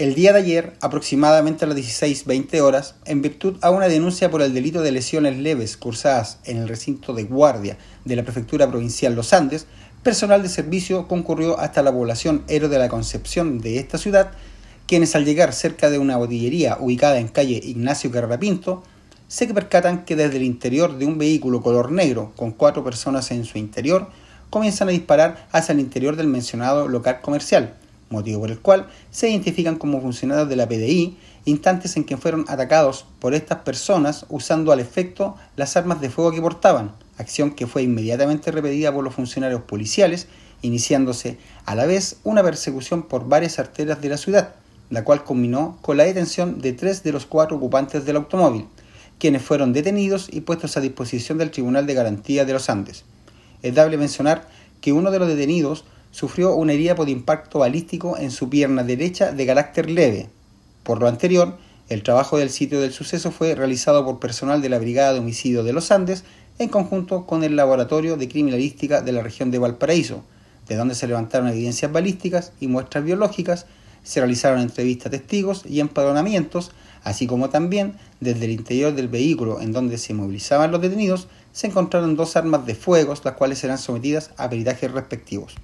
El día de ayer, aproximadamente a las 16.20 horas, en virtud a una denuncia por el delito de lesiones leves cursadas en el recinto de guardia de la Prefectura Provincial Los Andes, personal de servicio concurrió hasta la población Héroe de la Concepción de esta ciudad, quienes al llegar cerca de una botillería ubicada en calle Ignacio Carrera Pinto, se percatan que desde el interior de un vehículo color negro con cuatro personas en su interior, comienzan a disparar hacia el interior del mencionado local comercial motivo por el cual se identifican como funcionarios de la PDI, instantes en que fueron atacados por estas personas usando al efecto las armas de fuego que portaban, acción que fue inmediatamente repetida por los funcionarios policiales, iniciándose a la vez una persecución por varias arterias de la ciudad, la cual culminó con la detención de tres de los cuatro ocupantes del automóvil, quienes fueron detenidos y puestos a disposición del Tribunal de Garantía de los Andes. Es dable mencionar que uno de los detenidos sufrió una herida por impacto balístico en su pierna derecha de carácter leve. Por lo anterior, el trabajo del sitio del suceso fue realizado por personal de la Brigada de Homicidio de los Andes en conjunto con el Laboratorio de Criminalística de la región de Valparaíso, de donde se levantaron evidencias balísticas y muestras biológicas, se realizaron entrevistas a testigos y empadronamientos, así como también desde el interior del vehículo en donde se movilizaban los detenidos, se encontraron dos armas de fuego, las cuales serán sometidas a peritajes respectivos.